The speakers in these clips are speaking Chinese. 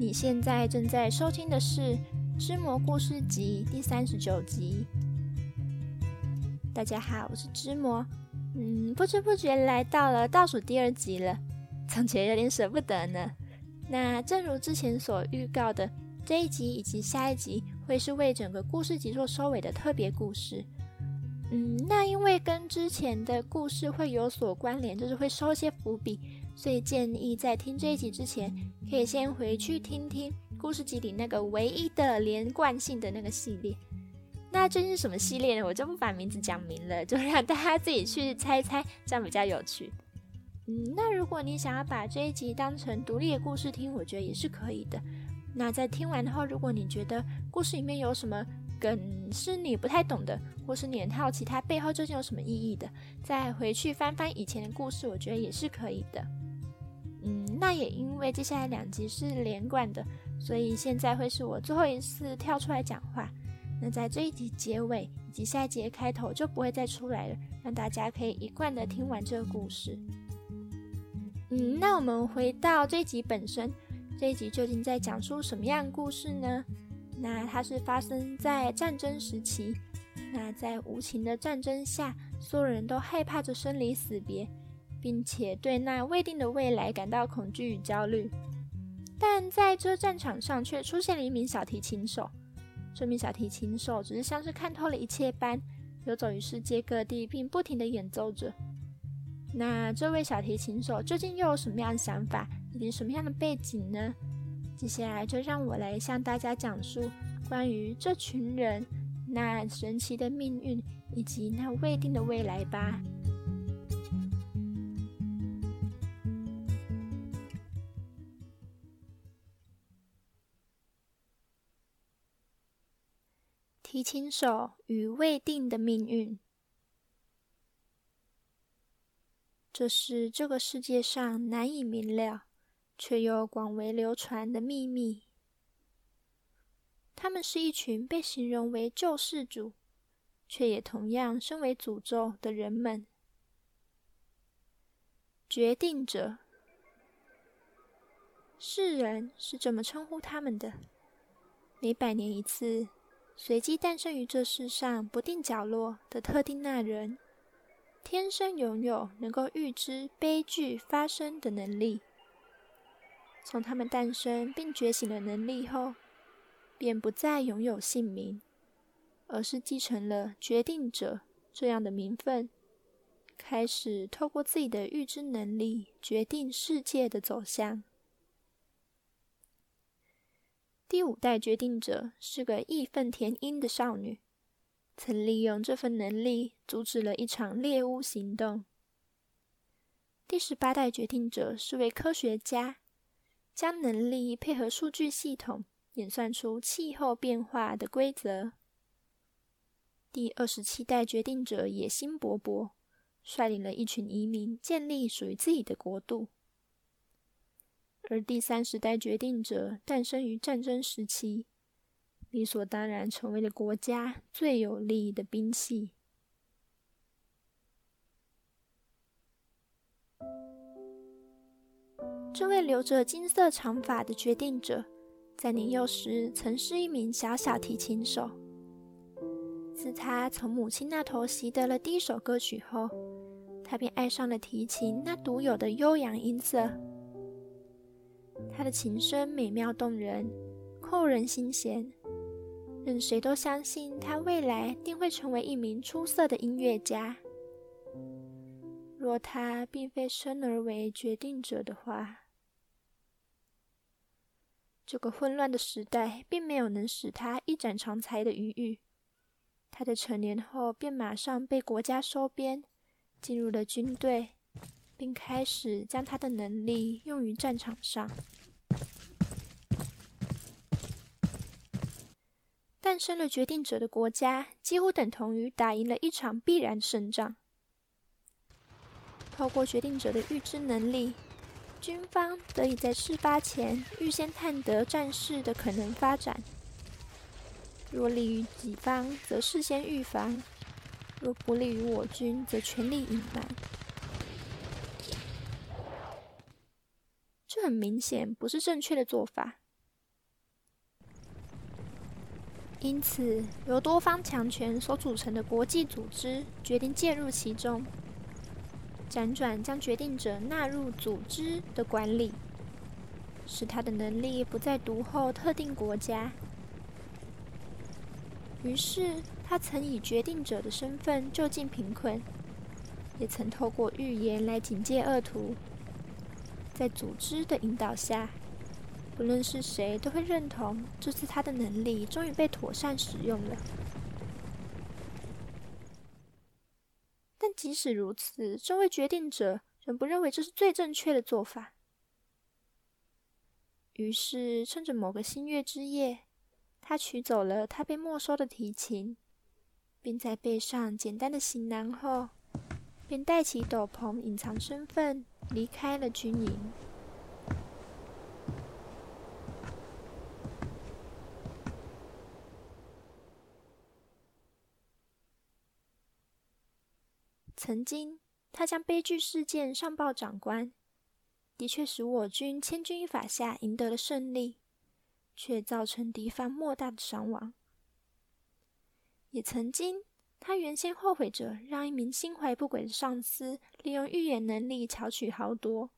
你现在正在收听的是《织魔故事集》第三十九集。大家好，我是织魔。嗯，不知不觉来到了倒数第二集了，总觉得有点舍不得呢。那正如之前所预告的，这一集以及下一集会是为整个故事集做收尾的特别故事。嗯，那因为跟之前的故事会有所关联，就是会收一些伏笔。所以建议在听这一集之前，可以先回去听听故事集里那个唯一的连贯性的那个系列。那究竟是什么系列呢？我就不把名字讲明了，就让大家自己去猜猜，这样比较有趣。嗯，那如果你想要把这一集当成独立的故事听，我觉得也是可以的。那在听完后，如果你觉得故事里面有什么梗是你不太懂的，或是你很好奇它背后究竟有什么意义的，再回去翻翻以前的故事，我觉得也是可以的。那也因为接下来两集是连贯的，所以现在会是我最后一次跳出来讲话。那在这一集结尾以及下一集的开头就不会再出来了，让大家可以一贯的听完这个故事。嗯，那我们回到这一集本身，这一集究竟在讲述什么样故事呢？那它是发生在战争时期，那在无情的战争下，所有人都害怕着生离死别。并且对那未定的未来感到恐惧与焦虑，但在这战场上却出现了一名小提琴手。这名小提琴手只是像是看透了一切般，游走于世界各地，并不停地演奏着。那这位小提琴手究竟又有什么样的想法，以及什么样的背景呢？接下来就让我来向大家讲述关于这群人、那神奇的命运以及那未定的未来吧。亲手与未定的命运，这是这个世界上难以明了却又广为流传的秘密。他们是一群被形容为救世主，却也同样身为诅咒的人们。决定者，世人是这么称呼他们的。每百年一次。随机诞生于这世上不定角落的特定那人，天生拥有能够预知悲剧发生的能力。从他们诞生并觉醒的能力后，便不再拥有姓名，而是继承了决定者这样的名分，开始透过自己的预知能力决定世界的走向。第五代决定者是个义愤填膺的少女，曾利用这份能力阻止了一场猎巫行动。第十八代决定者是位科学家，将能力配合数据系统演算出气候变化的规则。第二十七代决定者野心勃勃，率领了一群移民建立属于自己的国度。而第三时代决定者诞生于战争时期，理所当然成为了国家最有利益的兵器。这位留着金色长发的决定者，在年幼时曾是一名小小提琴手。自他从母亲那头习得了第一首歌曲后，他便爱上了提琴那独有的悠扬音色。他的琴声美妙动人，扣人心弦，任谁都相信他未来定会成为一名出色的音乐家。若他并非生而为决定者的话，这个混乱的时代并没有能使他一展长才的余裕。他在成年后便马上被国家收编，进入了军队。并开始将他的能力用于战场上。诞生了决定者的国家，几乎等同于打赢了一场必然胜仗。透过决定者的预知能力，军方得以在事发前预先探得战事的可能发展。若利于己方，则事先预防；若不利于我军，则全力隐瞒。这很明显不是正确的做法，因此，由多方强权所组成的国际组织决定介入其中，辗转将决定者纳入组织的管理，使他的能力不再独厚特定国家。于是，他曾以决定者的身份救济贫困，也曾透过预言来警戒恶徒。在组织的引导下，不论是谁都会认同，这次他的能力终于被妥善使用了。但即使如此，这位决定者仍不认为这是最正确的做法。于是，趁着某个新月之夜，他取走了他被没收的提琴，并在背上简单的行囊后，便戴起斗篷隐藏身份，离开了军营。曾经，他将悲剧事件上报长官，的确使我军千钧一发下赢得了胜利，却造成敌方莫大的伤亡。也曾经，他原先后悔着让一名心怀不轨的上司利用预言能力巧取豪夺，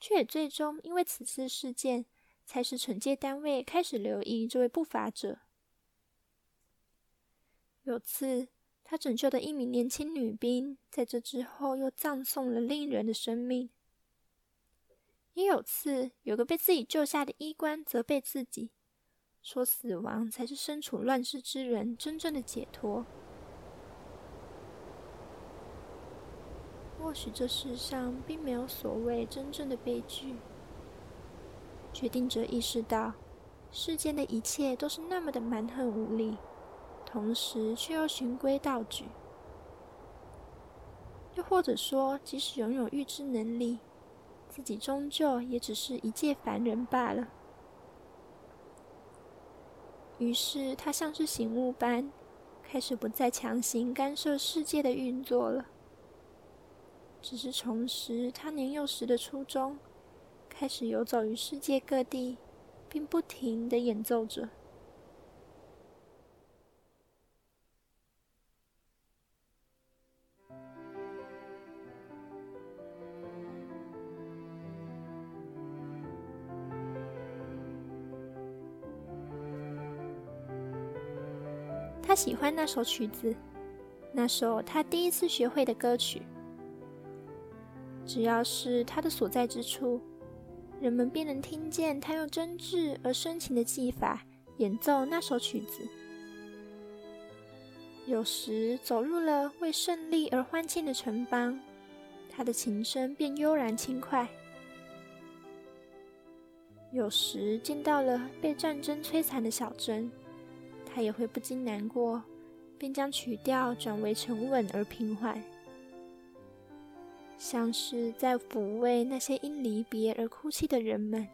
却也最终因为此次事件，才使惩戒单位开始留意这位不法者。有次，他拯救的一名年轻女兵，在这之后又葬送了另一人的生命。也有次，有个被自己救下的医官责备自己，说死亡才是身处乱世之人真正的解脱。或许这世上并没有所谓真正的悲剧。决定者意识到，世间的一切都是那么的蛮横无理。同时，却又循规蹈矩。又或者说，即使拥有预知能力，自己终究也只是一介凡人罢了。于是，他像是醒悟般，开始不再强行干涉世界的运作了，只是重拾他年幼时的初衷，开始游走于世界各地，并不停的演奏着。他喜欢那首曲子，那首他第一次学会的歌曲。只要是他的所在之处，人们便能听见他用真挚而深情的技法演奏那首曲子。有时走入了为胜利而欢庆的城邦，他的琴声便悠然轻快；有时见到了被战争摧残的小镇。他也会不禁难过，便将曲调转为沉稳而平缓，像是在抚慰那些因离别而哭泣的人们，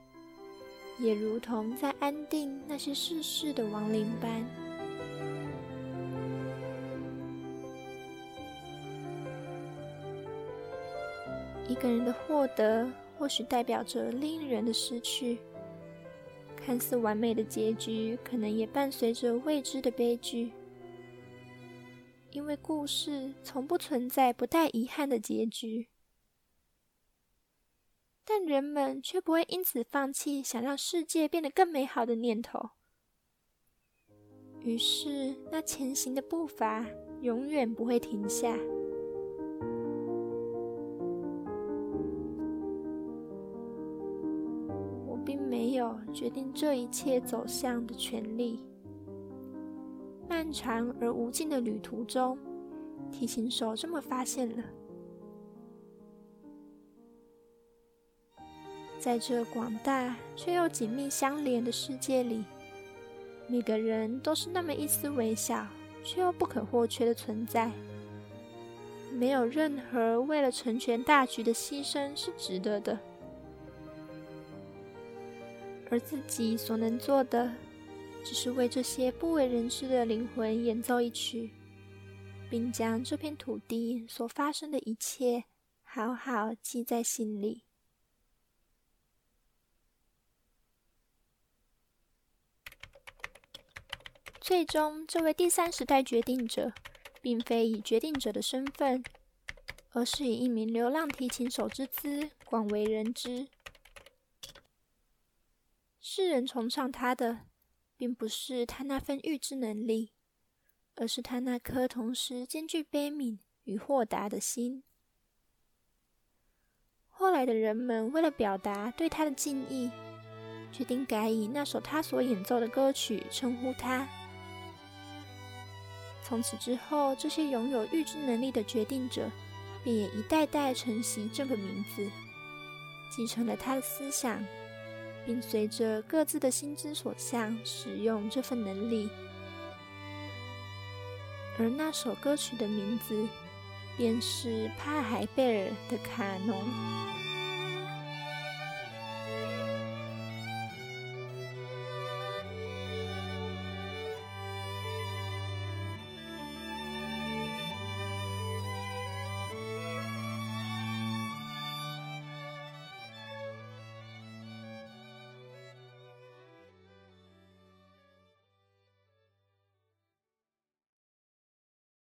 也如同在安定那些逝世的亡灵般。一个人的获得，或许代表着另一人的失去。看似完美的结局，可能也伴随着未知的悲剧，因为故事从不存在不带遗憾的结局。但人们却不会因此放弃想让世界变得更美好的念头，于是那前行的步伐永远不会停下。并没有决定这一切走向的权利。漫长而无尽的旅途中，提琴手这么发现了。在这广大却又紧密相连的世界里，每个人都是那么一丝微小却又不可或缺的存在。没有任何为了成全大局的牺牲是值得的。而自己所能做的，只是为这些不为人知的灵魂演奏一曲，并将这片土地所发生的一切好好记在心里。最终，这位第三时代决定者，并非以决定者的身份，而是以一名流浪提琴手之姿广为人知。世人崇尚他的，并不是他那份预知能力，而是他那颗同时兼具悲悯与豁达的心。后来的人们为了表达对他的敬意，决定改以那首他所演奏的歌曲称呼他。从此之后，这些拥有预知能力的决定者，便也一代代承袭这个名字，继承了他的思想，并随着各自的心之所向，使用这份能力。而那首歌曲的名字，便是帕海贝尔的卡农。